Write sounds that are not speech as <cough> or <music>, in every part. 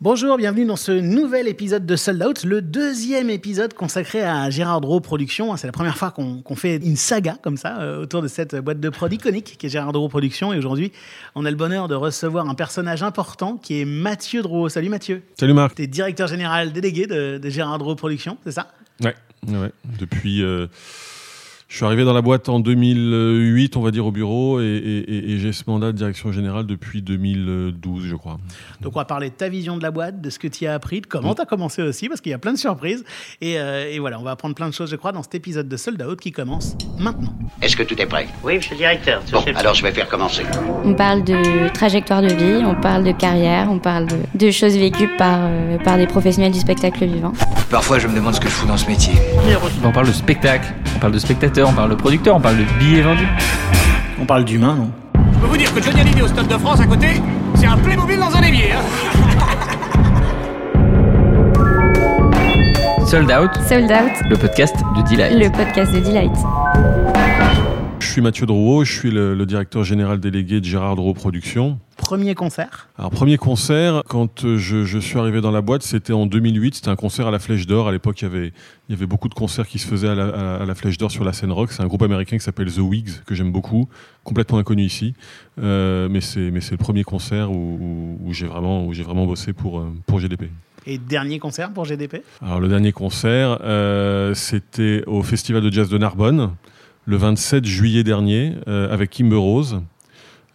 Bonjour, bienvenue dans ce nouvel épisode de Sold Out, le deuxième épisode consacré à Gérard Drault Productions. C'est la première fois qu'on fait une saga comme ça euh, autour de cette boîte de prod iconique qui est Gérard Drault Productions. Et aujourd'hui, on a le bonheur de recevoir un personnage important qui est Mathieu Drault. Salut Mathieu. Salut Marc. Tu es directeur général délégué de, Gérard Drault Productions, c'est ça? Ouais, ouais. depuis... Euh, je suis arrivé dans la boîte en 2008, on va dire, au bureau, et, j'ai ce mandat de direction générale depuis 2012, je crois. Donc, on va parler de ta vision de la boîte, de ce que tu as appris, de comment tu as commencé aussi, parce qu'il y a plein de surprises. Euh, et, voilà, on va apprendre plein de choses, je crois, dans cet épisode de Sold Out qui commence maintenant. Est-ce que tout est prêt? Oui, monsieur le directeur. Bon, alors je vais faire commencer. On parle de trajectoire de vie, on parle de carrière, on parle de, choses vécues par, euh, par des professionnels du spectacle vivant. Parfois, je me demande ce que je fous dans ce métier. On parle de spectacle, on parle de spectateur on parle de producteur, on parle de billets vendus. On parle d'humain, non? Je peux vous dire que Johnny Hallyday au Stade de France à côté, c'est un Playmobil dans un évier. Hein <laughs> Sold Out. Sold Out. Le podcast de Delight. Le podcast de Delight. Je suis Mathieu Drouot, je suis le, directeur général délégué de Gérard Drouot Productions. Premier concert Alors, premier concert, quand euh, je, suis arrivé dans la boîte, c'était en 2008. C'était un concert à la Flèche d'Or. À l'époque, il y, avait, il y avait beaucoup de concerts qui se faisaient à la, Flèche d'Or sur la scène rock. C'est un groupe américain qui s'appelle The Wigs, que j'aime beaucoup, complètement inconnu ici. Euh, mais c'est le premier concert où, j'ai vraiment, où vraiment bossé pour, euh, pour GDP. Et dernier concert pour GDP Alors, le dernier concert, c'était au Festival de Jazz de Narbonne le 27 juillet dernier euh, avec Kimber Rose.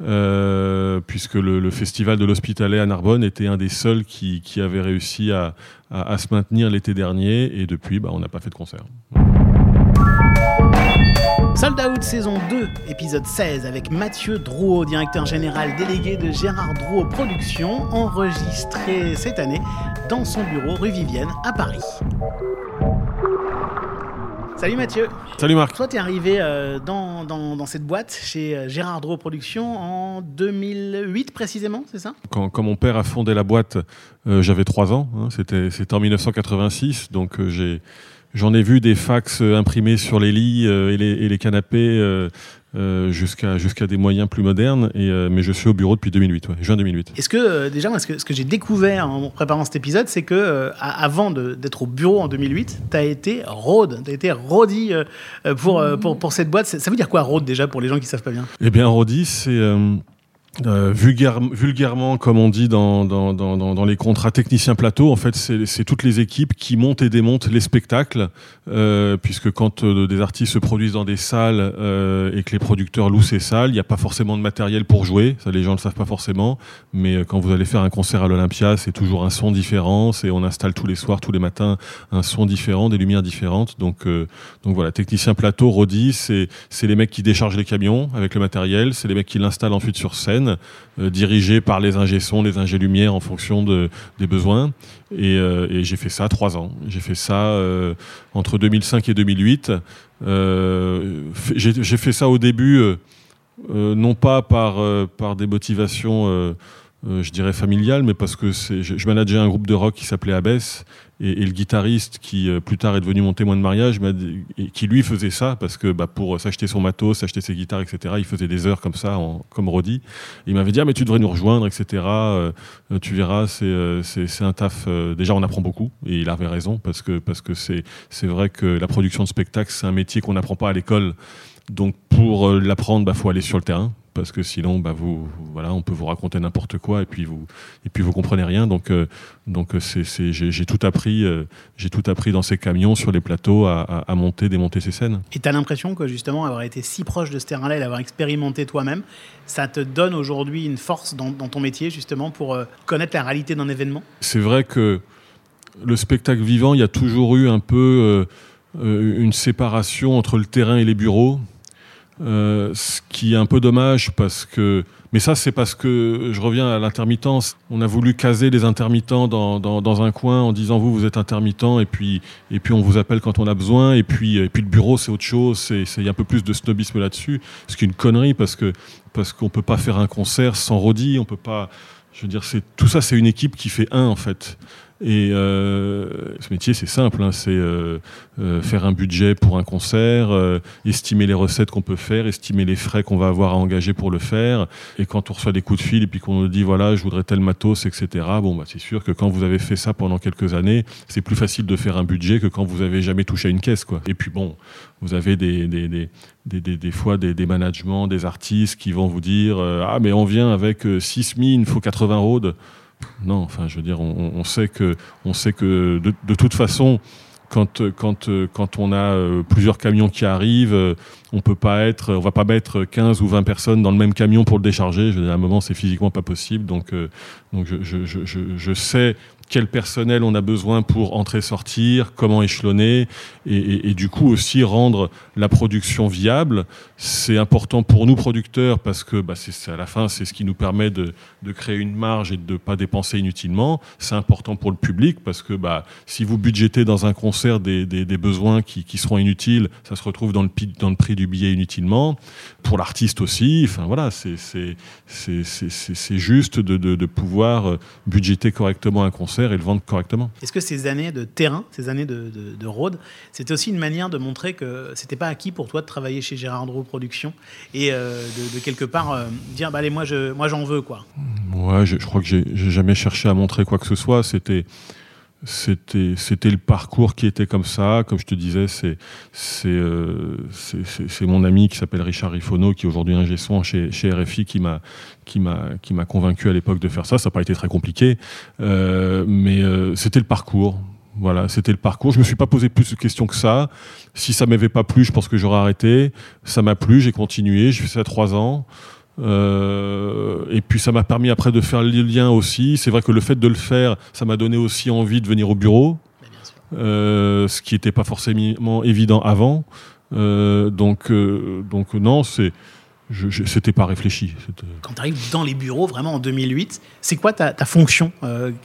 Euh, puisque le, festival de l'Hospitalet à Narbonne était un des seuls qui, avait réussi à, se maintenir l'été dernier, et depuis, bah, on n'a pas fait de concert. Sold Out saison 2, épisode 16, avec Mathieu Drouot, directeur général délégué de Gérard Drouot Productions, enregistré cette année dans son bureau rue Vivienne à Paris. Salut Mathieu. Salut Marc. Toi, tu es arrivé euh, dans, dans, cette boîte chez euh, Gérard Drault Productions en 2008 précisément, c'est ça? Quand, quand, mon père a fondé la boîte, euh, j'avais 3 ans. Hein, c'était, c'était en 1986, donc j'ai J'en ai vu des fax imprimés sur les lits et, les, et, les, canapés euh, jusqu'à jusqu'à des moyens plus modernes. Et, euh, mais je suis au bureau depuis 2008, juin 2008. Est-ce que euh, déjà, moi, ce que, ce que j'ai découvert en préparant cet épisode, c'est que avant d'être au bureau en 2008, tu as été road, tu as été roadie pour, pour, pour, cette boîte. Ça veut dire quoi road déjà pour les gens qui savent pas bien? Eh bien, roadie, c'est euh, vulgairement, comme on dit dans, dans, dans, dans, les contrats techniciens plateau, en fait, c'est toutes les équipes qui montent et démontent les spectacles, euh, puisque quand euh, des artistes se produisent dans des salles euh, et que les producteurs louent ces salles, il n'y a pas forcément de matériel pour jouer, ça les gens ne le savent pas forcément, mais quand vous allez faire un concert à l'Olympia, c'est toujours un son différent, et on installe tous les soirs, tous les matins, un son différent, des lumières différentes, donc, donc voilà, technicien plateau, Rodi, c'est les mecs qui déchargent les camions avec le matériel, c'est les mecs qui l'installent ensuite sur scène, euh, dirigé par les ingé son, les ingé lumière en fonction de, des besoins. Euh, et, j'ai fait ça trois ans. J'ai fait ça euh, entre 2005 et 2008. j'ai fait ça au début, non pas par, par des motivations je dirais familial, mais parce que je, je manageais un groupe de rock qui s'appelait Abbess, et, le guitariste qui euh, plus tard est devenu mon témoin de mariage, qui lui faisait ça parce que bah, pour s'acheter son matos, s'acheter ses guitares, etc. Il faisait des heures comme ça, en, comme Roddy. Il m'avait dit ah mais tu devrais nous rejoindre, etc. Euh, tu verras, c'est un taf. déjà on apprend beaucoup et il avait raison parce que parce que c'est c'est vrai que la production de spectacle c'est un métier qu'on n'apprend pas à l'école. Donc pour l'apprendre, bah faut aller sur le terrain parce que sinon, bah, vous, voilà, on peut vous raconter n'importe quoi et puis vous, et puis vous comprenez rien. Donc, euh, donc euh, c'est, j'ai, tout appris, euh, j'ai tout appris dans ces camions sur les plateaux à, à, monter, démonter ces scènes. Et tu as l'impression que justement avoir été si proche de ce terrain-là et l'avoir expérimenté toi-même, ça te donne aujourd'hui une force dans, dans, ton métier justement pour connaître la réalité d'un événement? C'est vrai que le spectacle vivant, il y a toujours eu un peu une séparation entre le terrain et les bureaux. Euh, ce qui est un peu dommage parce que. Mais ça, c'est parce que je reviens à l'intermittence. On a voulu caser les intermittents dans, dans, dans, un coin en disant vous, vous êtes intermittent et puis, et puis on vous appelle quand on a besoin. Et puis, et puis le bureau, c'est autre chose. Il y a un peu plus de snobisme là-dessus. Ce qui est une connerie parce que parce qu'on peut pas faire un concert sans Rodi. On peut pas. Je veux dire, tout ça, c'est une équipe qui fait un en fait. Et euh, ce métier, c'est simple, hein, c'est euh, euh, faire un budget pour un concert, euh, estimer les recettes qu'on peut faire, estimer les frais qu'on va avoir à engager pour le faire. Et quand on reçoit des coups de fil et puis qu'on nous dit voilà, je voudrais tel matos, etc. Bon, bah, c'est sûr que quand vous avez fait ça pendant quelques années, c'est plus facile de faire un budget que quand vous avez jamais touché à une caisse, quoi. Et puis bon, vous avez des, des, des, des, des, fois des, des managements, des artistes qui vont vous dire euh, ah mais on vient avec 6 000, il faut 80 rôdes. Non, enfin, je veux dire, on, sait que, on sait que de, toute façon, quand, quand, quand on a euh, plusieurs camions qui arrivent, euh, on peut pas être, on va pas mettre 15 ou 20 personnes dans le même camion pour le décharger. Je veux dire, à un moment, c'est physiquement pas possible. Donc, euh, donc je, je, je, je sais quel personnel on a besoin pour entrer sortir, comment échelonner et, du coup aussi rendre la production viable. C'est important pour nous producteurs parce que bah, c'est à la fin c'est ce qui nous permet de, créer une marge et de ne pas dépenser inutilement. C'est important pour le public parce que bah, si vous budgétez dans un concert des, besoins qui, seront inutiles, ça se retrouve dans le, prix du billet inutilement. Pour l'artiste aussi, enfin voilà, c'est juste de, de, de pouvoir budgéter correctement un concert et le vendre correctement. Est-ce que ces années de terrain, ces années de, de, de road, c'était aussi une manière de montrer que c'était pas acquis pour toi de travailler chez Gérard Drou Productions et euh, de, de, quelque part euh, dire bah allez moi je moi j'en veux quoi. Ouais, je, je crois que j'ai jamais cherché à montrer quoi que ce soit. C'était c'était c'était le parcours qui était comme ça comme je te disais c'est c'est euh, c'est mon ami qui s'appelle Richard Rifono qui est aujourd'hui un son chez chez RFI qui m'a qui m'a qui m'a convaincu à l'époque de faire ça ça n'a pas été très compliqué euh, mais euh, c'était le parcours voilà, c'était le parcours. Je me suis pas posé plus de questions que ça. Si ça m'avait pas plu, je pense que j'aurais arrêté. Ça m'a plu, j'ai continué. J'ai fait ça trois ans. Euh, et puis ça m'a permis après de faire le lien aussi. C'est vrai que le fait de le faire, ça m'a donné aussi envie de venir au bureau, euh, ce qui n'était pas forcément évident avant. Euh, donc, donc non, c'est c'était pas réfléchi. Quand tu arrives dans les bureaux, vraiment en 2008, c'est quoi ta, ta fonction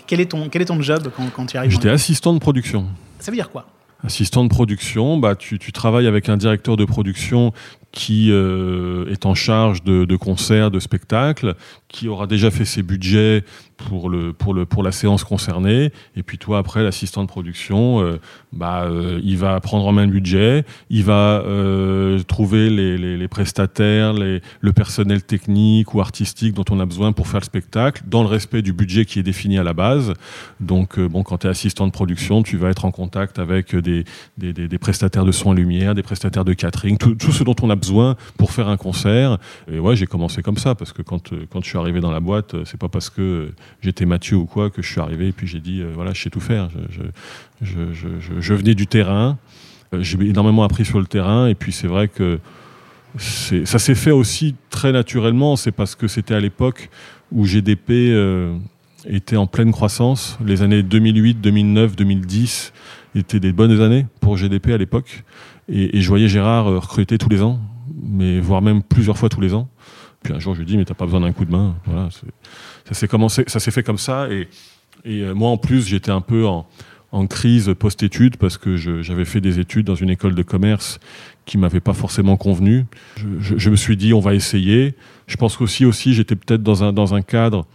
quel, est ton, quel est ton job quand, quand tu arrives J'étais assistant de production. Ça veut dire quoi? Assistant de production, bah, tu, tu, travailles avec un directeur de production qui euh, est en charge de, de, concerts, de spectacles, qui aura déjà fait ses budgets pour, le, pour, le, pour la séance concernée. Et puis toi, après, l'assistant de production, euh, bah, euh, il va prendre en main le budget, il va euh, trouver les, les, les prestataires, les, le personnel technique ou artistique dont on a besoin pour faire le spectacle, dans le respect du budget qui est défini à la base. Donc, euh, bon, quand tu es assistant de production, tu vas être en contact avec des, des, des, prestataires de son et lumière, des prestataires de catering, tout, tout ce dont on a besoin pour faire un concert. Et ouais, j'ai commencé comme ça, parce que quand, quand je suis arrivé dans la boîte, c'est pas parce que j'étais Mathieu ou quoi que je suis arrivé et puis j'ai dit, euh, voilà, je sais tout faire. Je, venais du terrain, euh, j'ai énormément appris sur le terrain et puis c'est vrai que ça s'est fait aussi très naturellement, c'est parce que c'était à l'époque où GDP euh, était en pleine croissance. Les années 2008, 2009, 2010 étaient des bonnes années pour GDP à l'époque. Et, et, je voyais Gérard recruter tous les ans mais voire même plusieurs fois tous les ans. Puis un jour, je lui dis, mais t'as pas besoin d'un coup de main. Voilà, ça s'est commencé, ça s'est fait comme ça. Et, et euh, moi, en plus, j'étais un peu en, en crise post-études parce que j'avais fait des études dans une école de commerce qui m'avait pas forcément convenu. Je, me suis dit, on va essayer. Je pense qu'aussi, aussi, j'étais peut-être dans un, dans un cadre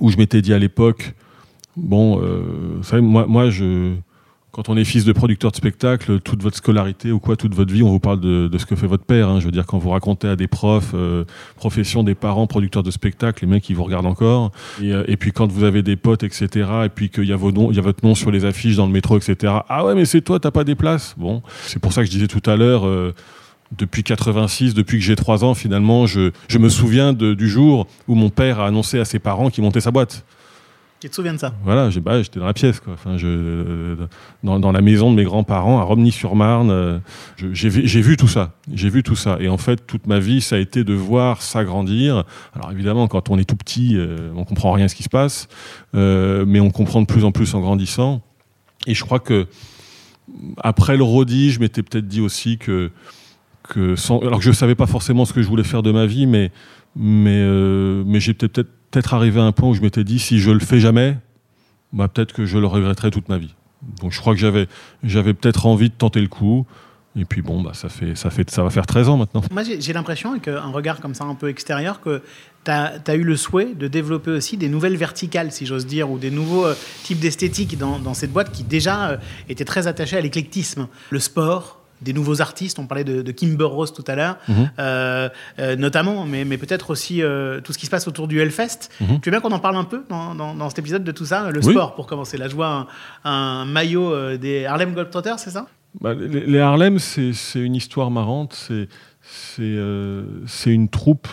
où je m'étais dit à l'époque, bon, euh, vous savez, moi, moi je, quand on est fils de producteur de spectacle, toute votre scolarité ou quoi, toute votre vie, on vous parle de, de ce que fait votre père. Hein. Je veux dire, quand vous racontez à des profs, euh, profession des parents, producteurs de spectacle, les mecs, ils vous regardent encore. Et, euh, puis quand vous avez des potes, etc., et puis qu'il y a vos noms, y a votre nom sur les affiches dans le métro, etc. Ah ouais, mais c'est toi, t'as pas des places? Bon, c'est pour ça que je disais tout à l'heure. Euh, depuis 86, depuis que j'ai 3 ans, finalement, je, je me souviens de, du jour où mon père a annoncé à ses parents qu'il montait sa boîte. Tu te souviens de ça Voilà, bah, j'étais dans la pièce, quoi. Dans, la maison de mes grands-parents à Romney-sur-Marne, euh, j'ai vu tout ça. J'ai vu tout ça. Et en fait, toute ma vie, ça a été de voir ça grandir. Alors évidemment, quand on est tout petit, euh, on comprend rien à ce qui se passe, euh, mais on comprend de plus en plus en grandissant. Et je crois que après le Rodi, je m'étais peut-être dit aussi que que sans, alors que je savais pas forcément ce que je voulais faire de ma vie, mais mais euh, mais j'ai peut-être peut-être arrivé à un point où je m'étais dit si je le fais jamais, bah peut-être que je le regretterai toute ma vie. Donc je crois que j'avais j'avais peut-être envie de tenter le coup. Et puis bon, bah, ça, fait, ça, fait, ça va faire 13 ans maintenant. Moi, j'ai l'impression, avec un regard comme ça un peu extérieur, que tu as, eu le souhait de développer aussi des nouvelles verticales, si j'ose dire, ou des nouveaux euh, types d'esthétique dans, dans cette boîte qui déjà euh, était très attachée à l'éclectisme. Le sport, des nouveaux artistes, on parlait de, de Kimber Rose tout à l'heure, Mhm. euh, euh, notamment, mais, mais peut-être aussi euh, tout ce qui se passe autour du Hellfest. Mhm. Tu veux bien qu'on en parle un peu dans, dans- dans cet épisode de tout ça Le Oui. sport, pour commencer? Là, je vois un, un maillot des Harlem Globetrotters, c'est ça? Bah, les, les Harlem, c'est une histoire marrante. C'est une troupe.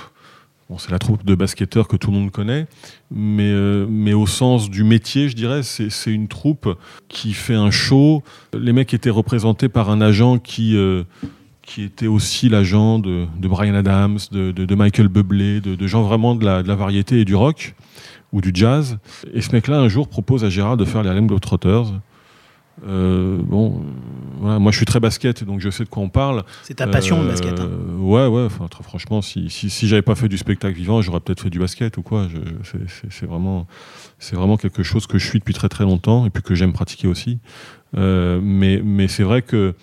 C'est la troupe de basketteurs que tout le monde connaît, mais, euh, mais au sens du métier, je dirais, c'est une troupe qui fait un show. Les mecs étaient représentés par un agent qui, euh, qui était aussi l'agent de, de Brian Adams, de, de- Michael Bublé, de, gens vraiment de la, de la variété et du rock ou du jazz. Et ce mec-là, un jour, propose à Gérard de faire les Harlem Globetrotters. Euh, bon, voilà, moi je suis très basket, donc je sais de quoi on parle. C'est ta passion, le Euh, basket. hein. Ouais, ouais. Enfin, très franchement, si, si, si j'avais pas fait du spectacle vivant, j'aurais peut-être fait du basket ou quoi. Je- c'est- c'est- C'est vraiment, c'est vraiment quelque chose que je suis depuis très très longtemps et puis que j'aime pratiquer aussi. Euh, mais mais c'est vrai que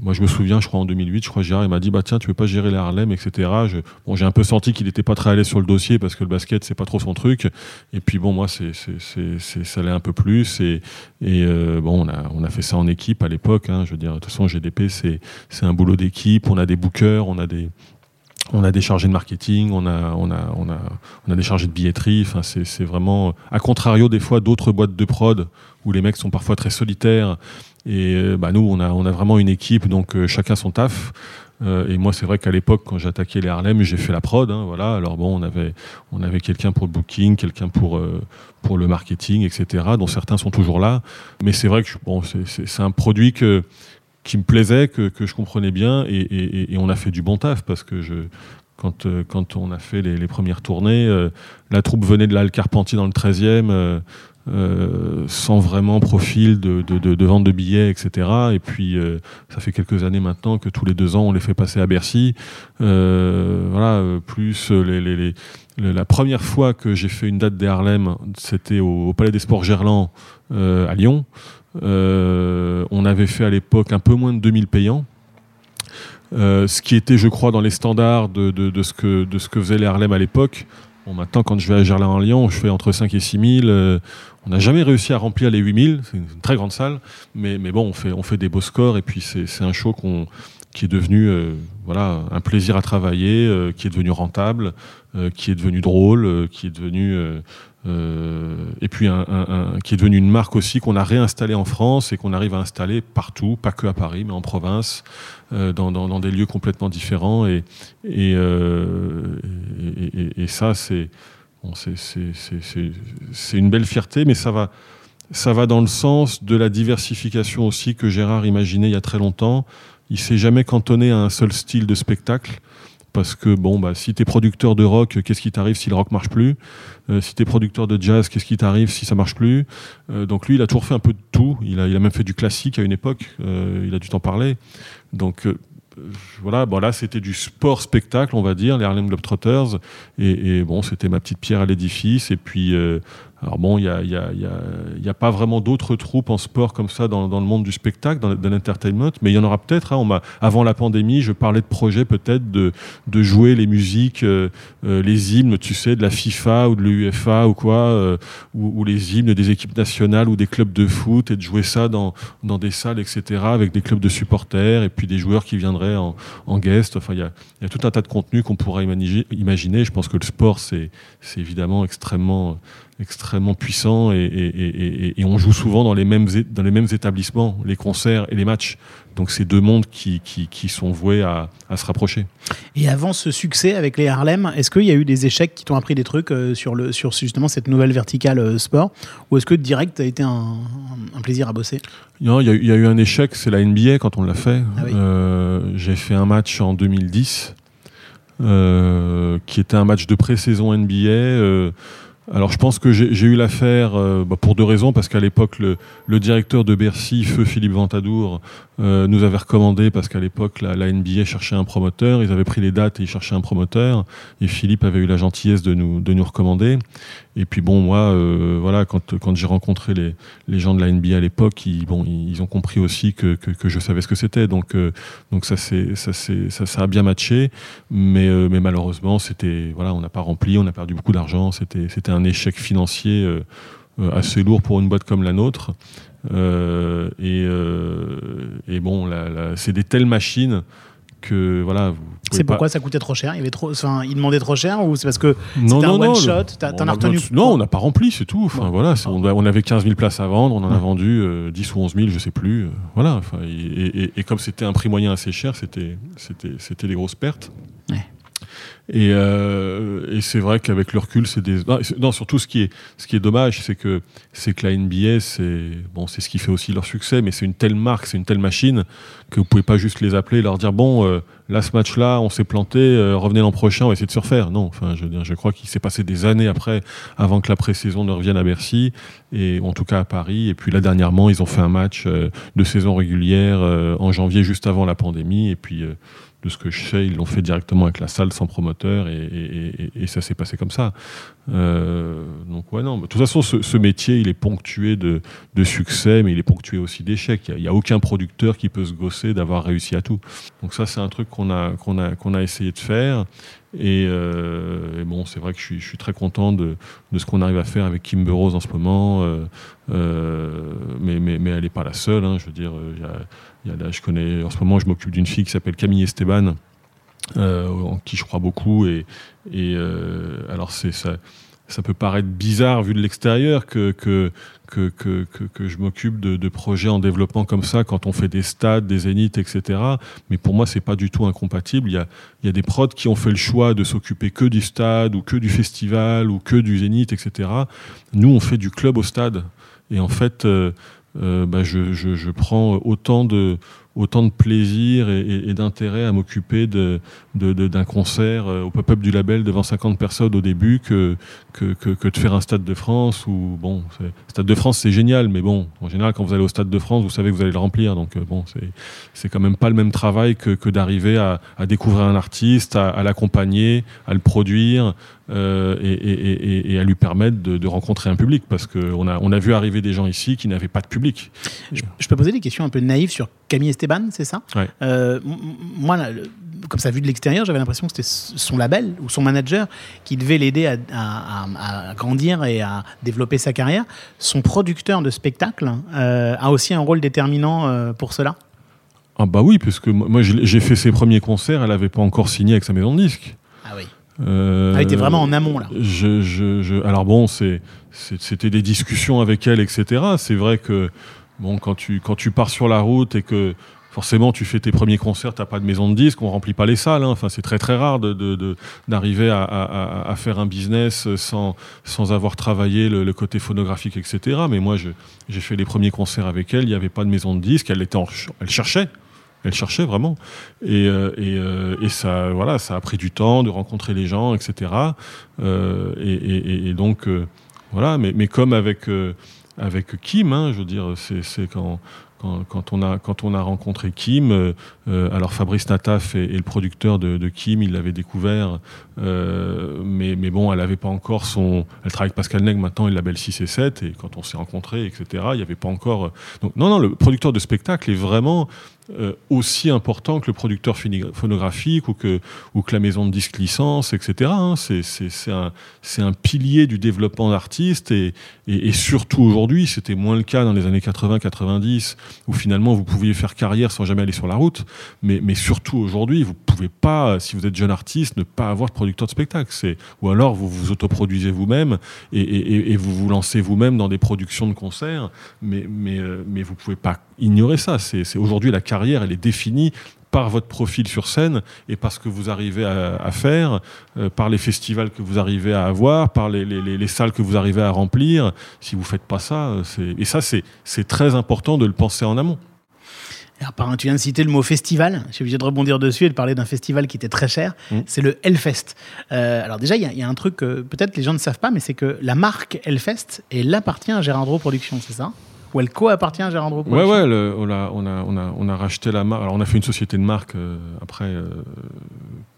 moi, je me souviens, je crois en 2008, je crois Gérard il m'a dit bah tiens, tu veux pas gérer les Harlem, etc. Je- bon, j'ai un peu senti qu'il n'était pas très l'aise sur le dossier parce que le basket c'est pas trop son truc. Et puis bon, moi, c'est, c'est- ça l'est un peu plus. Et, et euh, bon, on a, on a fait ça en équipe à l'époque. hein. je veux dire, de toute façon, GDP, c'est, c'est un boulot d'équipe. On a des bookers, on a des on a des chargés de marketing, on a, on a, on a, on a des chargés de billetterie. Enfin, c'est, vraiment, à contrario des fois d'autres boîtes de prod où les mecs sont parfois très solitaires. Et euh, bah, nous, on a, on a vraiment une équipe, donc euh, chacun son taf. Euh, et moi, c'est vrai qu'à l'époque, quand j'attaquais les Harlem, j'ai fait la prod. hein, voilà. Alors bon, on avait, on avait quelqu'un pour le booking, quelqu'un pour, euh, pour le marketing, etc. Dont certains sont toujours là. Mais c'est vrai que bon, c'est un produit que, qui me plaisait, que, que je comprenais bien, et, on a fait du bon taf parce que quand, euh, quand on a fait les, premières tournées, euh, la troupe venait de la Halle Carpentier dans le 13e, euh, sans vraiment profil de, de, vente de billets, etc. Et puis, ça fait quelques années maintenant que tous les deux ans, on les fait passer à Bercy. Voilà, plus la première fois que j'ai fait une date des Harlem, c'était au, au Palais des Sports Gerland à Lyon. Euh, on avait fait à l'époque un peu moins de 2000 payants. Euh, ce qui était, je crois, dans les standards de, ce, que, de ce que faisaient les Harlem à l'époque. Bon, maintenant, quand je vais à Gerland-en-Lyon, je fais entre 5 et 6 000. Euh, on n'a jamais réussi à remplir les 8 000. C'est une très grande salle. Mais, bon, on fait, on fait des beaux scores. Et puis, c'est un show qui est devenu voilà, un plaisir à travailler, qui est devenu rentable, qui est devenu drôle, qui est devenu... euh, et puis un, qui est devenu une marque aussi qu'on a réinstallée en France et qu'on arrive à installer partout, pas que à Paris, mais en province, euh, dans, des lieux complètement différents. Et, ça, c'est une belle fierté, mais ça va, ça va dans le sens de la diversification aussi que Gérard imaginait il y a très longtemps. Il s'est jamais cantonné à un seul style de spectacle. Parce que bon, bah, si tu es producteur de rock, qu'est-ce qui t'arrive si le rock marche plus? Euh, Si tu es producteur de jazz, qu'est-ce qui t'arrive si ça marche plus? Euh, Donc lui, il a toujours fait un peu de tout. Il a, même fait du classique à une époque. Euh, il a dû t'en parler. Donc euh, voilà, là c'était du sport spectacle, on va dire, les Harlem Globetrotters. Et, et bon, c'était ma petite pierre à l'édifice. Et puis, alors bon, il n'y a, y a- a- a pas vraiment d'autres troupes en sport comme ça dans, le monde du spectacle, dans, l'entertainment, mais il y en aura peut-être. hein. Avant la pandémie, je parlais de projets peut-être de, de jouer les musiques, euh, euh, les hymnes, tu sais, de la FIFA ou de l'UEFA ou quoi, euh, ou, ou les hymnes des équipes nationales ou des clubs de foot et de jouer ça dans, dans des salles, etc., avec des clubs de supporters et puis des joueurs qui viendraient en, en guest. Enfin, il y a, tout un tas de contenus qu'on pourrait imaginer. Je pense que le sport, c'est évidemment extrêmement extrêmement puissant et, et- et- et- et on joue souvent dans les mêmes dans les mêmes établissements, les concerts et les matchs. Donc c'est deux mondes qui, qui, qui sont voués à, à se rapprocher. Et avant ce succès avec les Harlem, est-ce qu'il y a eu des échecs qui t'ont appris des trucs euh, sur, le, sur justement cette nouvelle verticale euh, sport? Ou est-ce que direct, a été un, plaisir à bosser? Non, il y, a eu- il y a eu un échec, c'est la NBA quand on l'a fait. Ah oui. Euh, J'ai fait un match en 2010, euh, qui était un match de pré-saison NBA. euh, alors je pense que j'ai eu l'affaire euh, bah, pour deux raisons, parce qu'à l'époque, le, le directeur de Bercy, feu Philippe Ventadour, euh, nous avait recommandé, parce qu'à l'époque, la, la NBA cherchait un promoteur, ils avaient pris les dates et ils cherchaient un promoteur, et Philippe avait eu la gentillesse de nous, de nous recommander. Et puis bon, moi, euh, voilà, quand, quand j'ai rencontré les, les gens de la NBA à l'époque, ils, bon, ils ont compris aussi que, que, je savais ce que c'était. Donc, euh, donc ça, ça, ça, a bien matché. Mais, euh, mais malheureusement, voilà, on n'a pas rempli, on a perdu beaucoup d'argent. C'était, un échec financier assez lourd pour une boîte comme la nôtre. Et, et bon, c'est des telles machines que voilà. C'est pas- pourquoi ça coûtait trop cher? Il avait trop, enfin, il demandait trop cher ou c'est parce que Non, c'était un non, non. one le- shot? on T'en as retenu Non, on n'a pas rempli, c'est tout. Enfin, voilà, on, avait 15 000 places à vendre, on en a vendu euh, 10 ou 11 000, je sais plus. euh, voilà. Enfin, et, et- et comme c'était un prix moyen assez cher, c'était c'était c'était des grosses pertes. Et, euh, et c'est vrai qu'avec le recul, c'est des non, surtout ce qui est ce qui est dommage, c'est que c'est que la NBA, c'est bon, c'est ce qui fait aussi leur succès, mais c'est une telle marque, c'est une telle machine que vous pouvez pas juste les appeler et leur dire bon, euh, là ce match-là, on s'est planté, euh, revenez l'an prochain, on va essayer de se refaire. Non, enfin, je je crois qu'il s'est passé des années après, avant que la pré-saison ne revienne à Bercy et en tout cas à Paris. Et puis là dernièrement, ils ont fait un match euh, de saison régulière euh, en janvier, juste avant la pandémie, et puis. De ce que je sais, ils l'ont fait directement avec la salle sans promoteur et, ça s'est passé comme ça. Euh, donc ouais non, de toute façon ce, métier il est ponctué de, de succès mais il est ponctué aussi d'échecs. Il n'y a, aucun producteur qui peut se gosser d'avoir réussi à tout. Donc ça c'est un truc qu'on a, a, a essayé de faire et, euh, bon c'est vrai que je suis, très content de, de ce qu'on arrive à faire avec Kim Burrows en ce moment. euh, mais, mais, elle n'est pas la seule. hein. je veux dire, là, je connais, en ce moment, je m'occupe d'une fille qui s'appelle Camille Esteban, euh, en qui je crois beaucoup. Et, et euh, alors, c'est ça, ça peut paraître bizarre vu de l'extérieur que, que, que, que, que, que je m'occupe de, de projets en développement comme ça quand on fait des stades, des zéniths, etc. Mais pour moi, c'est pas du tout incompatible. Il y a, il y a des prods qui ont fait le choix de s'occuper que du stade ou que du festival ou que du zénith, etc. Nous, on fait du club au stade. Et en fait, euh, euh, bah, je, prends autant de, autant de plaisir et, d'intérêt à m'occuper de, de- de- d'un concert euh, au pop-up du label devant 50 personnes au début que, que, que, de faire un Stade de France. Ou, bon, Stade de France, c'est génial, mais bon, en général, quand vous allez au Stade de France, vous savez que vous allez le remplir. Donc, euh, bon, c'est, quand même pas le même travail que, que d'arriver à, découvrir un artiste, à l'accompagner, à le produire euh, et, et- et- et à lui permettre de, de rencontrer un public. Parce qu'on a, on a vu arriver des gens ici qui n'avaient pas de public. Je, je peux poser des questions un peu naïves sur Camille Esteban, c'est ça? Ouais. Euh, Moi, là, le- comme ça, vu de l'extérieur, j'avais l'impression que c'était son label ou son manager qui devait l'aider à, à- à- à grandir et à développer sa carrière. Son producteur de spectacle euh, a aussi un rôle déterminant pour cela? Ah bah oui, parce que moi j'ai fait ses premiers concerts, elle n'avait pas encore signé avec sa maison de disques. Ah oui. Euh, Elle était vraiment en amont là. je, je, je- alors bon, c'était des discussions avec elle, etc. C'est vrai que bon, quand tu, quand tu pars sur la route et que forcément tu fais tes premiers concerts, t'as pas de maison de disques, on remplit pas les salles. hein. Enfin, c'est très très rare de, de- de- d'arriver à, à- à- faire un business sans, sans avoir travaillé le, le côté phonographique, etc. Mais moi, j'ai fait les premiers concerts avec elle. Il n'y avait pas de maison de disques. Elle était, en elle cherchait. Elle cherchait vraiment. Et, euh, euh, et ça, voilà, ça a pris du temps de rencontrer les gens, etc. Euh, et, donc, voilà. Mais, mais comme avec, avec Kim, hein, je veux dire, c'est quand, quand, quand, on a, quand on a rencontré Kim, alors Fabrice Nataf est, le producteur de, Kim, il l'avait découvert, mais, mais bon, elle avait pas encore son. Elle travaille avec Pascal Nègre maintenant, il label 6 et 7, et quand on s'est rencontrés, etc., il n'y avait pas encore. Non, non, le producteur de spectacle est vraiment euh, aussi important que le producteur phonographique ou que, ou que la maison de disque licence, etc. hein. C'est- un, un pilier du développement d'artistes et, et, surtout aujourd'hui, c'était moins le cas dans les années 80-90 où finalement vous pouviez faire carrière sans jamais aller sur la route. Mais, mais surtout aujourd'hui, vous pouvez pas, si vous êtes jeune artiste, ne pas avoir de producteur de spectacle. Ou alors vous vous autoproduisez vous-même et, et- vous vous lancez vous-même dans des productions de concerts, mais, mais, euh, mais vous pouvez pas ignorer ça. C'est- aujourd'hui la carrière, elle est définie par votre profil sur scène et par ce que vous arrivez à, à faire, euh, par les festivals que vous arrivez à avoir, par les, les- les- les salles que vous arrivez à remplir. Si vous faites pas ça, euh, et ça c'est très important de le penser en amont. Alors, par- tu viens de citer le mot festival. Je suis obligé de rebondir dessus et de parler d'un festival qui était très cher. Mm. C'est le Hellfest. Euh, alors déjà, il y, a- il y a un truc que peut-être les gens ne savent pas, mais c'est que la marque Hellfest, elle appartient à Gérard Drault Productions, c'est ça? Ou elle co-appartient à Gérard Drault Ouais, Productions ouais, le- on, a, on, a, on, a, on a racheté la marque. Alors, on a fait une société de marque euh, après euh,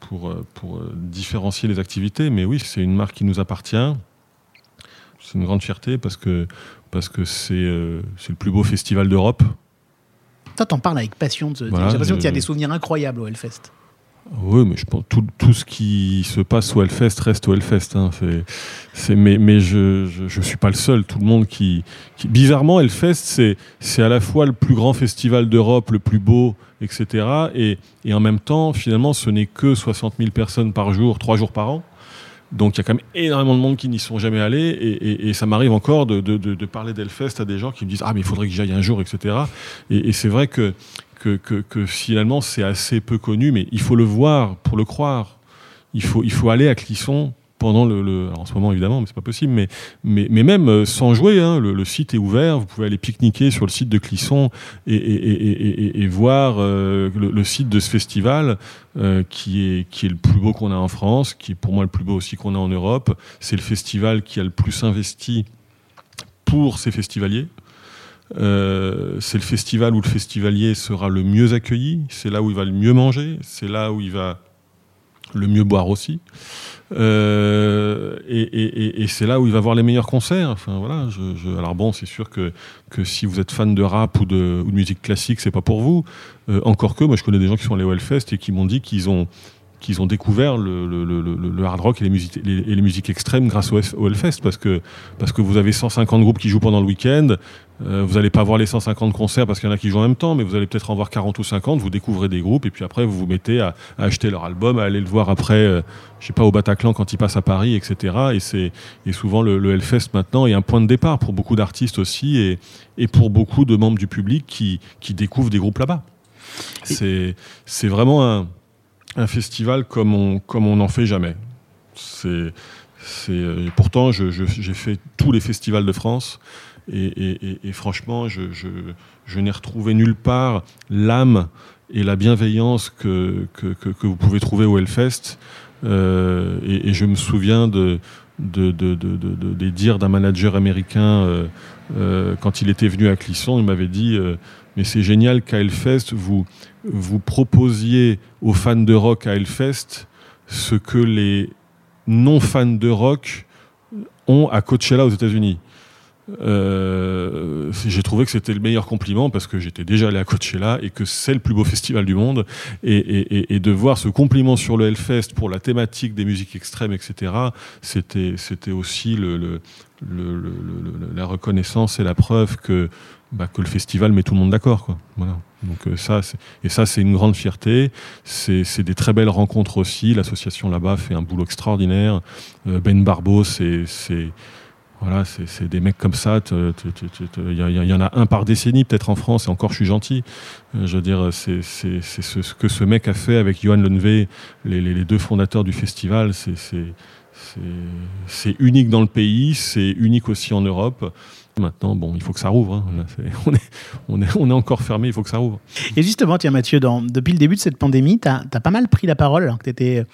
pour, euh, pour différencier les activités, mais oui, c'est une marque qui nous appartient. C'est une grande fierté parce que parce que c'est euh, le plus beau festival d'Europe. Toi, t'en parles avec passion. de Voilà, J'ai l'impression qu'il y a des souvenirs incroyables au Hellfest. Oui, mais je pense tout, tout ce qui se passe au Hellfest reste au Hellfest. hein. C'est, mais mais je, je, suis pas le seul. Tout le monde qui, bizarrement Hellfest, c'est c'est à la fois le plus grand festival d'Europe, le plus beau, etc. Et, et en même temps, finalement, ce n'est que 60 000 personnes par jour, trois jours par an. Donc il y a quand même énormément de monde qui n'y sont jamais allés et, ça m'arrive encore de, de, parler d'Hellfest à des gens qui me disent ah mais il faudrait que j'y aille un jour etc. Et, et c'est vrai que, que, finalement c'est assez peu connu mais il faut le voir pour le croire. Il faut, il faut aller à Clisson pendant le, en ce moment évidemment mais c'est pas possible mais, mais, même euh, sans jouer hein, le, site est ouvert vous pouvez aller pique-niquer sur le site de Clisson et, et, et, et, voir euh, le, le site de ce festival euh, qui, est, qui est le plus beau qu'on a en France, qui est pour moi le plus beau aussi qu'on a en Europe. C'est le festival qui a le plus investi pour ses festivaliers. Euh, c'est le festival où le festivalier sera le mieux accueilli, c'est là où il va le mieux manger, c'est là où il va le mieux boire aussi. Euh, et c'est là où il va voir les meilleurs concerts. Enfin, voilà, alors bon, c'est sûr que, que si vous êtes fan de rap ou de, ou de musique classique, c'est pas pour vous. Euh, encore que, moi je connais des gens qui sont allés au Hellfest et qui m'ont dit qu'ils ont, qu'ils ont découvert le, le- le- le- le hard rock et les, musiques, les, et les musiques extrêmes grâce au, F- au Hellfest parce que, parce que vous avez 150 groupes qui jouent pendant le week-end. Euh, vous n'allez pas voir les 150 concerts parce qu'il y en a qui jouent en même temps, mais vous allez peut-être en voir 40 ou 50. Vous découvrez des groupes et puis après vous vous mettez à, à acheter leur album, à aller le voir après, euh, je sais pas, au Bataclan quand il passe à Paris, etc. Et c'est et souvent le, le Hellfest maintenant est un point de départ pour beaucoup d'artistes aussi et, et pour beaucoup de membres du public qui, qui découvrent des groupes là-bas. C'est c'est vraiment un, un festival comme on comme on n'en fait jamais. C'est c'est euh, pourtant j'ai fait tous les festivals de France et, franchement je, je, n'ai retrouvé nulle part l'âme et la bienveillance que, que, que- vous pouvez trouver au Hellfest. Euh, et, je me souviens de, de, de- de- de- de- des dires d'un manager américain euh, quand il était venu à Clisson. Il m'avait dit Mais c'est génial qu'à Hellfest, vous, vous proposiez aux fans de rock à Hellfest ce que les non-fans de rock ont à Coachella aux États-Unis. Euh, j'ai trouvé que c'était le meilleur compliment parce que j'étais déjà allé à Coachella et que c'est le plus beau festival du monde et, de voir ce compliment sur le Hellfest pour la thématique des musiques extrêmes etc c'était aussi la reconnaissance et la preuve que bah, que le festival met tout le monde d'accord quoi voilà donc euh, ça et ça c'est une grande fierté c'est des très belles rencontres aussi l'association là-bas fait un boulot extraordinaire Euh, Ben Barbeau c'est voilà, c'est des mecs comme ça. Il y, en a un par décennie, peut-être en France, et encore je suis gentil. Euh, je veux dire, c'est ce, que ce mec a fait avec Johan Lenvé, les, les- deux fondateurs du festival. c'est unique dans le pays, c'est unique aussi en Europe. Maintenant, bon, il faut que ça rouvre. hein. Là, c'est- on, est, on, est, on est encore fermé, il faut que ça rouvre. Et justement, tiens Mathieu, dans- depuis le début de cette pandémie, tu as, pas mal pris la parole, alors que tu étais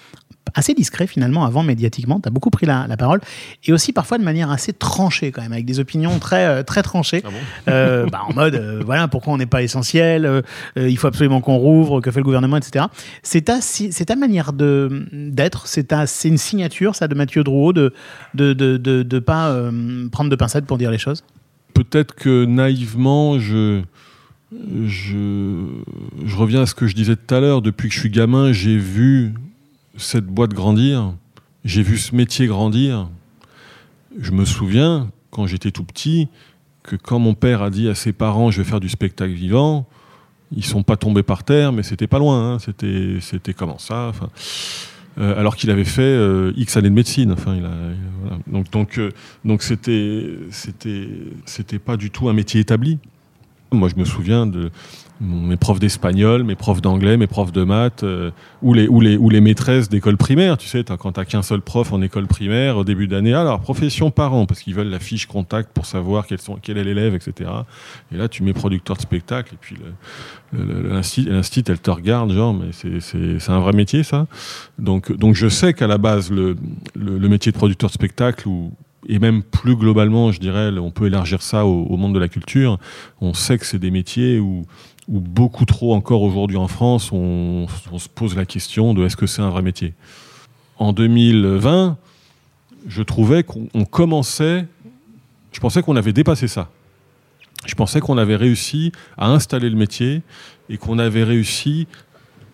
assez discret finalement avant médiatiquement, tu as beaucoup pris la, la parole, et aussi parfois de manière assez tranchée quand même, avec des opinions très, euh, très tranchées, Ah bon Euh, bah, en mode, euh, <laughs> voilà, pourquoi on n'est pas essentiel, euh, il faut absolument qu'on rouvre, que fait le gouvernement, etc. C'est ta, c'est ta manière de- d'être, c'est ta- c'est une signature, ça, de Mathieu Drouot, de de, de, de, de pas prendre de pincettes pour dire les choses? Peut-être que naïvement, je, je, je reviens à ce que je disais tout à l'heure. Depuis que je suis gamin, j'ai vu cette boîte grandir. J'ai vu ce métier grandir. Je me souviens, quand j'étais tout petit, que quand mon père a dit à ses parents Je vais faire du spectacle vivant, ils sont pas tombés par terre, mais c'était pas loin. hein. C'était, c'était comment ça euh, alors qu'il avait fait euh, X années de médecine. Enfin, il a. Donc, donc, euh, donc c'était, c'était, c'était pas du tout un métier établi. Moi, je me souviens de mes profs d'espagnol, mes profs d'anglais, mes profs de maths, euh, ou, les, ou, les, ou les maîtresses d'école primaire. Tu sais, t'as- quand tu qu'un seul prof en école primaire au début d'année, alors profession parent, parce qu'ils veulent la fiche contact pour savoir sont, quel est l'élève, etc. Et là, tu mets producteur de spectacle, et puis l'instit, elle te regarde, genre, mais c'est un vrai métier, ça donc, donc je sais qu'à la base, le, le, le métier de producteur de spectacle, ou, et même plus globalement, je dirais, on peut élargir ça au, monde de la culture, on sait que c'est des métiers où, beaucoup trop encore aujourd'hui en France, on, on se pose la question de est-ce que c'est un vrai métier. En 2020, je trouvais qu'on on commençait Je pensais qu'on avait dépassé ça. Je pensais qu'on avait réussi à installer le métier et qu'on avait réussi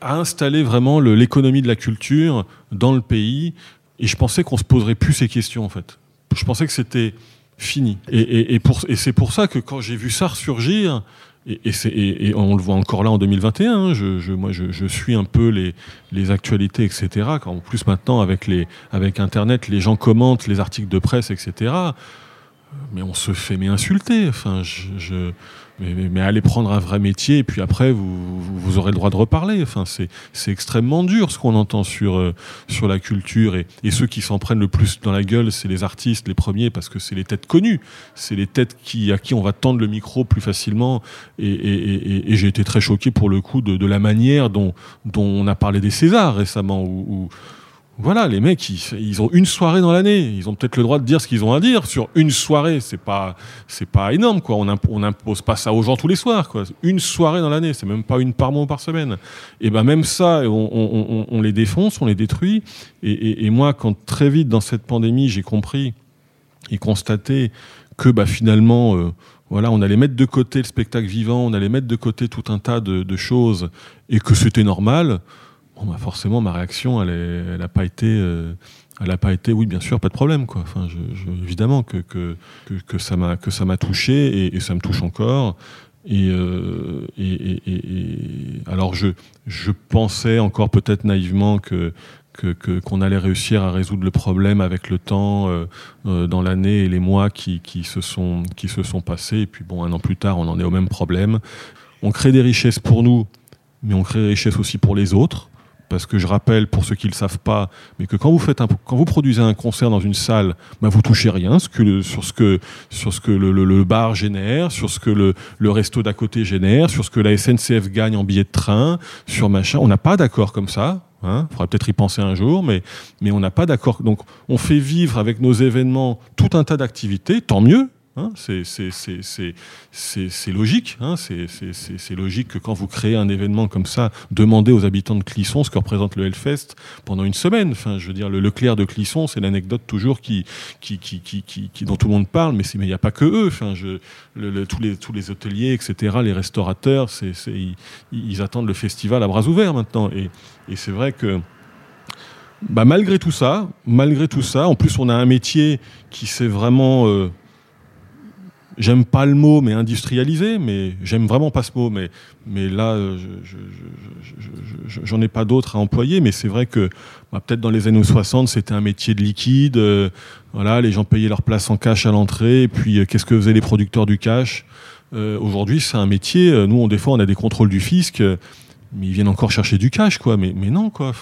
à installer vraiment l'économie de la culture dans le pays. Et je pensais qu'on se poserait plus ces questions, en fait. Je pensais que c'était fini. Et, c'est pour ça que quand j'ai vu ça ressurgir, et, on le voit encore là en 2021, hein, je, suis un peu les, actualités, etc. En plus maintenant avec, Internet, les gens commentent les articles de presse, etc. Mais on se fait mais insulter. Enfin, je- mais, mais- mais allez prendre un vrai métier et puis après vous, vous, vous aurez le droit de reparler. Enfin, c'est, extrêmement dur ce qu'on entend sur, euh, sur la culture et, et ceux qui s'en prennent le plus dans la gueule, c'est les artistes, les premiers, parce que c'est les têtes connues, c'est les têtes qui, à qui on va tendre le micro plus facilement. Et- et- et j'ai été très choqué pour le coup de, de la manière dont, dont on a parlé des Césars récemment, où, où- voilà, les mecs, ils, ont une soirée dans l'année. Ils ont peut-être le droit de dire ce qu'ils ont à dire sur une soirée. C'est pas, c'est pas énorme, quoi. On, imp- on n'impose pas ça aux gens tous les soirs, quoi. Une soirée dans l'année, c'est même pas une par mois ou par semaine. Et ben même ça, on, les défonce, on les détruit. Et, moi, quand très vite dans cette pandémie, j'ai compris et constaté que bah, finalement, euh, voilà, on allait mettre de côté le spectacle vivant, on allait mettre de côté tout un tas de choses, et que c'était normal. Forcément, ma réaction, elle n'a pas été, euh, elle a pas été, oui, bien sûr, pas de problème, quoi. Enfin, évidemment que, ça m'a touché et, ça me touche encore. Euh, alors, je, pensais encore peut-être naïvement que qu'on allait réussir à résoudre le problème avec le temps euh, dans l'année et les mois qui, qui, se sont, qui se sont passés. Et puis bon, un an plus tard, on en est au même problème. On crée des richesses pour nous, mais on crée des richesses aussi pour les autres. Parce que je rappelle, pour ceux qui ne le savent pas, mais que quand vous, faites un, quand vous produisez un concert dans une salle, bah vous touchez rien ce que le- sur ce que, sur ce que le, le- le bar génère, sur ce que le, le resto d'à côté génère, sur ce que la SNCF gagne en billets de train, sur machin. On n'a pas d'accord comme ça. Hein. Il faudra peut-être y penser un jour, mais, mais on n'a pas d'accord. Donc on fait vivre avec nos événements tout un tas d'activités, tant mieux. Hein, c'est- logique. Hein, c'est logique que quand vous créez un événement comme ça, demandez aux habitants de Clisson ce que représente le Hellfest pendant une semaine. Enfin, je veux dire, le Leclerc de Clisson, c'est l'anecdote toujours qui, qui, qui, qui, dont tout le monde parle, mais il n'y a pas que eux. Enfin, tous, les, tous les hôteliers, etc., les restaurateurs, ils, attendent le festival à bras ouverts maintenant. Et, et c'est vrai que bah, malgré tout ça, malgré tout ça, en plus on a un métier qui s'est vraiment, euh, j'aime pas le mot, mais industrialisé, mais j'aime vraiment pas ce mot, mais, mais là, euh, je- je- je- je- je- je- j'en ai pas d'autres à employer, mais c'est vrai que bah, peut-être dans les années 60, c'était un métier de liquide, euh, voilà, les gens payaient leur place en cash à l'entrée, et puis euh, qu'est-ce que faisaient les producteurs du cash? Aujourd'hui, c'est un métier, nous, on, des fois, on a des contrôles du fisc, mais ils viennent encore chercher du cash, quoi, mais, mais non, quoi,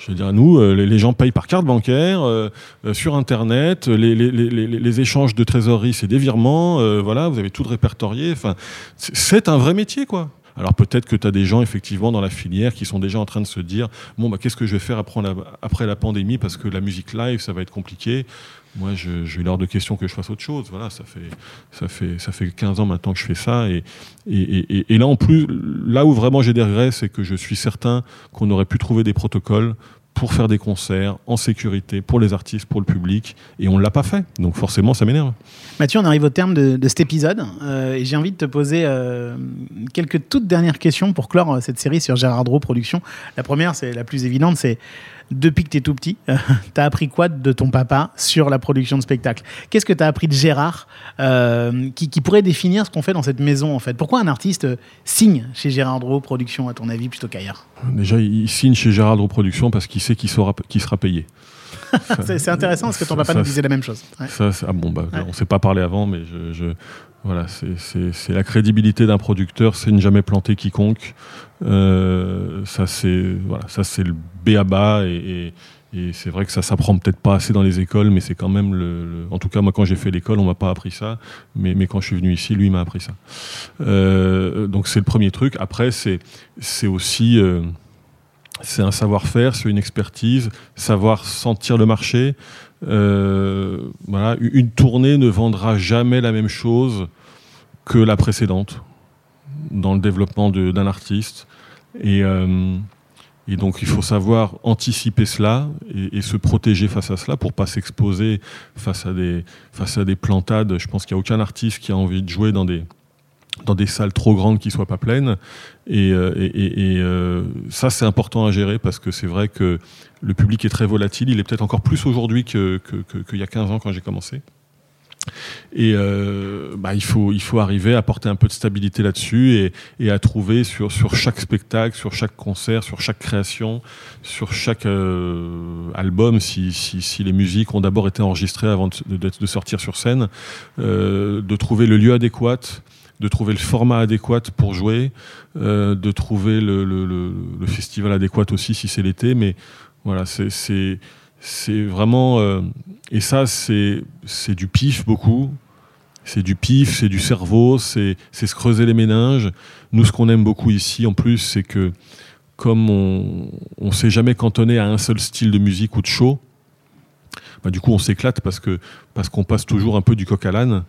je veux dire, nous, euh, les, gens payent par carte bancaire, euh, euh, sur Internet, les, échanges de trésorerie, c'est des virements, voilà, vous avez tout répertorié. Enfin, c'est- un vrai métier, quoi. Alors peut-être que tu as des gens, effectivement, dans la filière qui sont déjà en train de se dire, bon, bah, qu'est-ce que je vais faire après la pandémie, parce que la musique live, ça va être compliqué. Moi, j'ai l'heure de question que je fasse autre chose. Voilà, ça fait, ça fait, ça fait 15 ans maintenant que je fais ça. Et, et, et- là, en plus, là où vraiment j'ai des regrets, c'est que je suis certain qu'on aurait pu trouver des protocoles pour faire des concerts en sécurité pour les artistes, pour le public, et on ne l'a pas fait. Donc forcément, ça m'énerve. Mathieu, on arrive au terme de, cet épisode euh, et j'ai envie de te poser euh, quelques toutes dernières questions pour clore euh, cette série sur Gérard Drault Productions. La première, c'est la plus évidente, c'est depuis que tu es tout petit, <laughs> tu as appris quoi de ton papa sur la production de spectacle Qu'est-ce que tu as appris de Gérard euh, qui, qui pourrait définir ce qu'on fait dans cette maison en fait? Pourquoi un artiste euh, signe chez Gérard Drault Productions à ton avis plutôt qu'ailleurs? Déjà, il signe chez Gérard de Reproduction parce qu'il sait qu'il sera, payé. <laughs> C'est intéressant parce que ton papa ça, nous disait la même chose. Ouais. Ça, ah bon, bah, Ouais. on s'est pas parlé avant, mais je, je- voilà, c'est- la crédibilité d'un producteur, c'est ne jamais planter quiconque. Euh, ça, c'est voilà, ça c'est le B à bas et, c'est vrai que ça s'apprend peut-être pas assez dans les écoles, mais c'est quand même le, En tout cas, moi, quand j'ai fait l'école, on m'a pas appris ça, mais, mais quand je suis venu ici, lui m'a appris ça. Euh, donc c'est le premier truc. Après, c'est c'est aussi euh, c'est un savoir-faire, c'est une expertise, savoir sentir le marché. Euh, voilà, une tournée ne vendra jamais la même chose que la précédente dans le développement d'un artiste. Et, euh, Et donc il faut savoir anticiper cela et, se protéger face à cela pour pas s'exposer face face à des plantades. Je pense qu'il n'y a aucun artiste qui a envie de jouer dans des dans des salles trop grandes qui soient pas pleines. Et, euh, et, et- euh, ça, c'est important à gérer parce que c'est vrai que le public est très volatile. Il est peut-être encore plus aujourd'hui que- que- que- qu'il y a 15 ans quand j'ai commencé. Et euh, bah, il, faut, il faut arriver à apporter un peu de stabilité là-dessus et, et à trouver sur, sur chaque spectacle, sur chaque concert, sur chaque création, sur chaque euh, album, si, si, si les musiques ont d'abord été enregistrées avant de, de- de sortir sur scène, euh, de trouver le lieu adéquat, de trouver le format adéquat pour jouer, euh, de trouver le, festival adéquat aussi si c'est l'été. Mais voilà, c'est- vraiment. euh, et ça, c'est du pif beaucoup. C'est du pif, c'est du cerveau, c'est c'est se creuser les méninges. Nous, ce qu'on aime beaucoup ici, en plus, c'est que comme on ne s'est jamais cantonné à un seul style de musique ou de show, bah, du coup, on s'éclate parce que parce qu'on passe toujours un peu du coq à l'âne.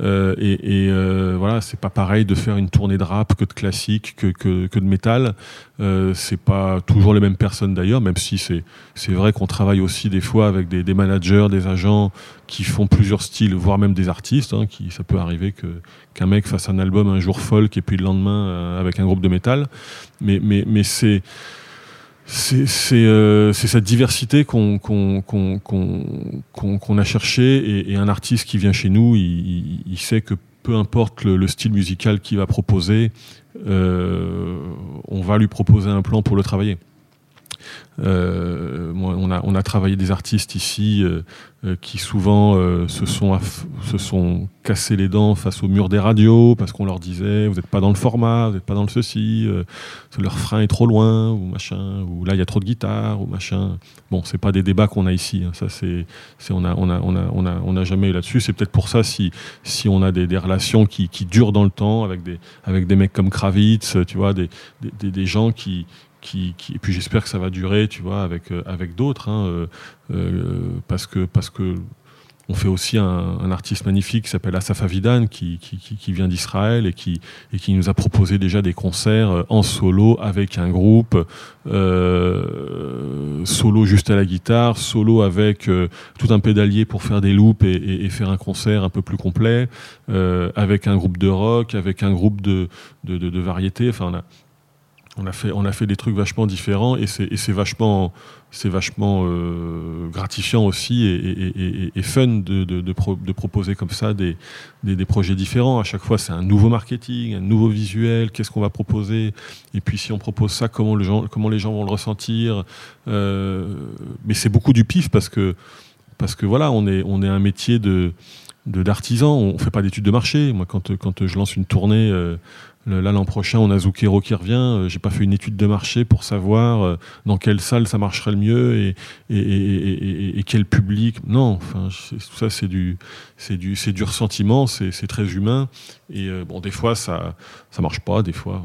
Euh, et et, euh, voilà, c'est pas pareil de faire une tournée de rap que de classique, que, que, que de métal. Euh, c'est pas toujours les mêmes personnes d'ailleurs, même si c'est c'est vrai qu'on travaille aussi des fois avec des, des managers, des agents qui font plusieurs styles, voire même des artistes. Hein, qui ça peut arriver que qu'un mec fasse un album un jour folk et puis le lendemain euh, avec un groupe de métal. Mais mais mais c'est euh, c'est cette diversité qu'on qu'on qu'on qu'on a cherché et, un artiste qui vient chez nous, il, sait que peu importe le, le style musical qu'il va proposer, euh, on va lui proposer un plan pour le travailler. Euh, on, a, travaillé des artistes ici euh, euh, qui souvent se, sont cassés les dents face au mur des radios parce qu'on leur disait vous n'êtes pas dans le format, vous n'êtes pas dans le ceci, leur frein est trop loin ou machin, ou là il y a trop de guitare ou machin. Bon, c'est pas des débats qu'on a ici. hein. Ça c'est, on a jamais eu là-dessus. C'est peut-être pour ça si on a des, relations qui, durent dans le temps avec des mecs comme Kravitz, tu vois, des gens qui et puis j'espère que ça va durer, tu vois, avec euh, avec d'autres, hein, euh, euh, parce que parce que on fait aussi un, artiste magnifique qui s'appelle Asaf Avidan, qui, qui, qui- vient d'Israël et qui, et qui nous a proposé déjà des concerts en solo avec un groupe, solo juste à la guitare, solo avec tout un pédalier pour faire des loops et, faire un concert un peu plus complet, avec un groupe de rock, avec un groupe de, de, de, de variété. Enfin, on a, on a fait des trucs vachement différents et c'est vachement euh, gratifiant aussi et, fun de, de, de pro- de proposer comme ça des, projets différents. À chaque fois, c'est un nouveau marketing, un nouveau visuel. Qu'est-ce qu'on va proposer? Et puis, si on propose ça, comment, les gens vont le ressentir? Euh, Mais c'est beaucoup du pif parce que parce voilà, on est un métier de d'artisan. On fait pas d'études de marché. Moi, quand je lance une tournée. euh, Là, l'an prochain, on a Zucchero qui revient. Euh, J'ai pas fait une étude de marché pour savoir euh, dans quelle salle ça marcherait le mieux et, quel public. Non, enfin, tout ça, c'est du, c'est du, c'est du ressentiment, c'est très humain. Et euh, bon, des fois, ça, ça marche pas. Des fois,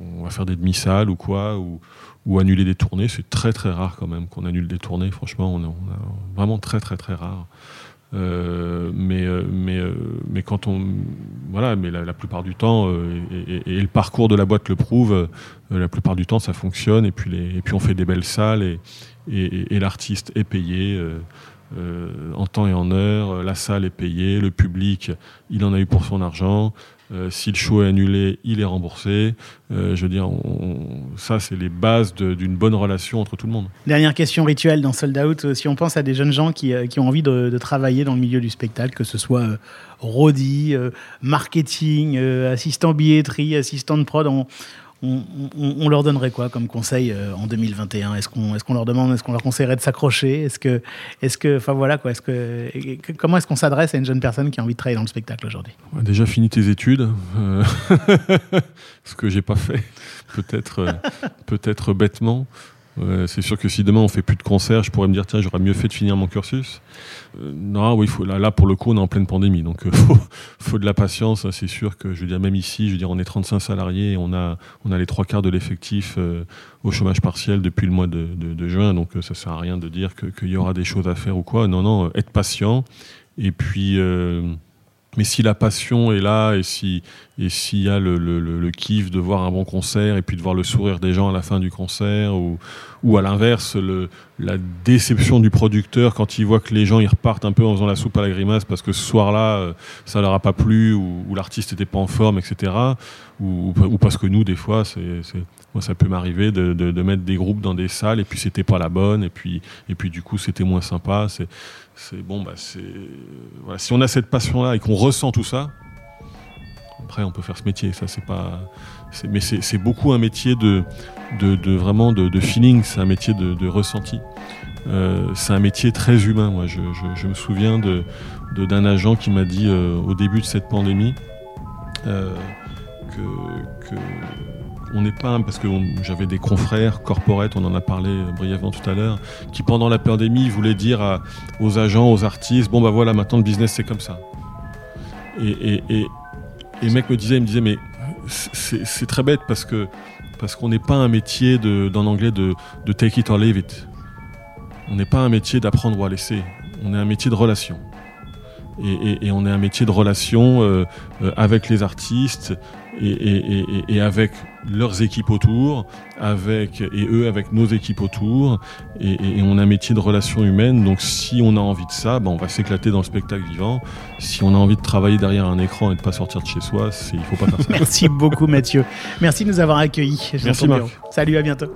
on, va faire des demi-salles ou quoi, ou, annuler des tournées. C'est très très rare quand même qu'on annule des tournées. Franchement, on est, on est vraiment très très très rare. Euh, mais, euh, euh, mais quand on. Voilà, mais la, plupart du temps, et, le parcours de la boîte le prouve, la plupart du temps ça fonctionne, et puis, on fait des belles salles, et, l'artiste est payé. en temps et en heure, la salle est payée, le public, il en a eu pour son argent. Euh, si le show est annulé, il est remboursé. Euh, je veux dire, ça, c'est les bases d'une bonne relation entre tout le monde. Dernière question rituelle dans Sold Out. euh, Si on pense à des jeunes gens qui, qui ont envie de, travailler dans le milieu du spectacle, que ce soit euh, marketing, assistant billetterie, assistant de prod, on, on, leur donnerait quoi comme conseil euh, en 2021 Est-ce qu'on est leur demande, est-ce qu'on leur conseillerait de s'accrocher? Est-ce que, est-ce que, enfin voilà quoi, comment est-ce qu'on s'adresse à une jeune personne qui a envie de travailler dans le spectacle aujourd'hui? Déjà fini tes études, euh, <laughs> ce que j'ai pas fait, peut-être, euh, peut-être bêtement. Euh, c'est sûr que si demain on fait plus de concerts, je pourrais me dire tiens j'aurais mieux fait de finir mon cursus. Euh, non, oui, faut, là, pour le coup on est en pleine pandémie, donc il <laughs> faut, faut de la patience. hein, c'est sûr que je veux dire même ici, je veux dire on est 35 salariés, et on a on a les trois quarts de l'effectif euh, au chômage partiel depuis le mois de, juin, donc euh, ça sert à rien de dire qu'il y aura des choses à faire ou quoi. Non, non, euh, être patient et puis. Mais si la passion est là et si et s'il y a le, le, le, kiff de voir un bon concert et puis de voir le sourire des gens à la fin du concert ou, ou à l'inverse le, la déception du producteur quand il voit que les gens ils repartent un peu en faisant la soupe à la grimace parce que ce soir-là euh, ça leur a pas plu ou, ou l'artiste était pas en forme etc ou, ou parce que nous des fois c'est c'est- moi ça peut m'arriver de, de, de mettre des groupes dans des salles et puis c'était pas la bonne et puis et puis du coup c'était moins sympa c'est c'est bon bah c'est voilà. Si on a cette passion là et qu'on ressent tout ça après on peut faire ce métier. Ça c'est pas mais c'est beaucoup un métier de de, vraiment de, feeling. C'est un métier de, ressenti. Euh, c'est un métier très humain. Moi je, me souviens de de- d'un agent qui m'a dit euh, au début de cette pandémie euh, que on n'est pas parce que j'avais des confrères corporate, on en a parlé euh, brièvement tout à l'heure, qui pendant la pandémie voulaient dire aux agents, aux artistes, bon bah voilà, maintenant le business c'est comme ça. Et, le mec me disait, il me disait, mais c'est très bête parce que parce qu'on n'est pas un métier dans l'anglais de, take it or leave it. On n'est pas un métier d'apprendre ou à laisser. On est un métier de relation. Et on est un métier de relation euh, euh, avec les artistes et, et- et- et avec leurs équipes autour, avec et eux avec nos équipes autour. Et, et- et on a un métier de relation humaine. Donc si on a envie de ça, ben, on va s'éclater dans le spectacle vivant. Si on a envie de travailler derrière un écran et de pas sortir de chez soi, c'est- il faut pas faire ça. <laughs> Merci beaucoup Mathieu. Merci de nous avoir accueillis. Merci, Marc. Salut, à bientôt.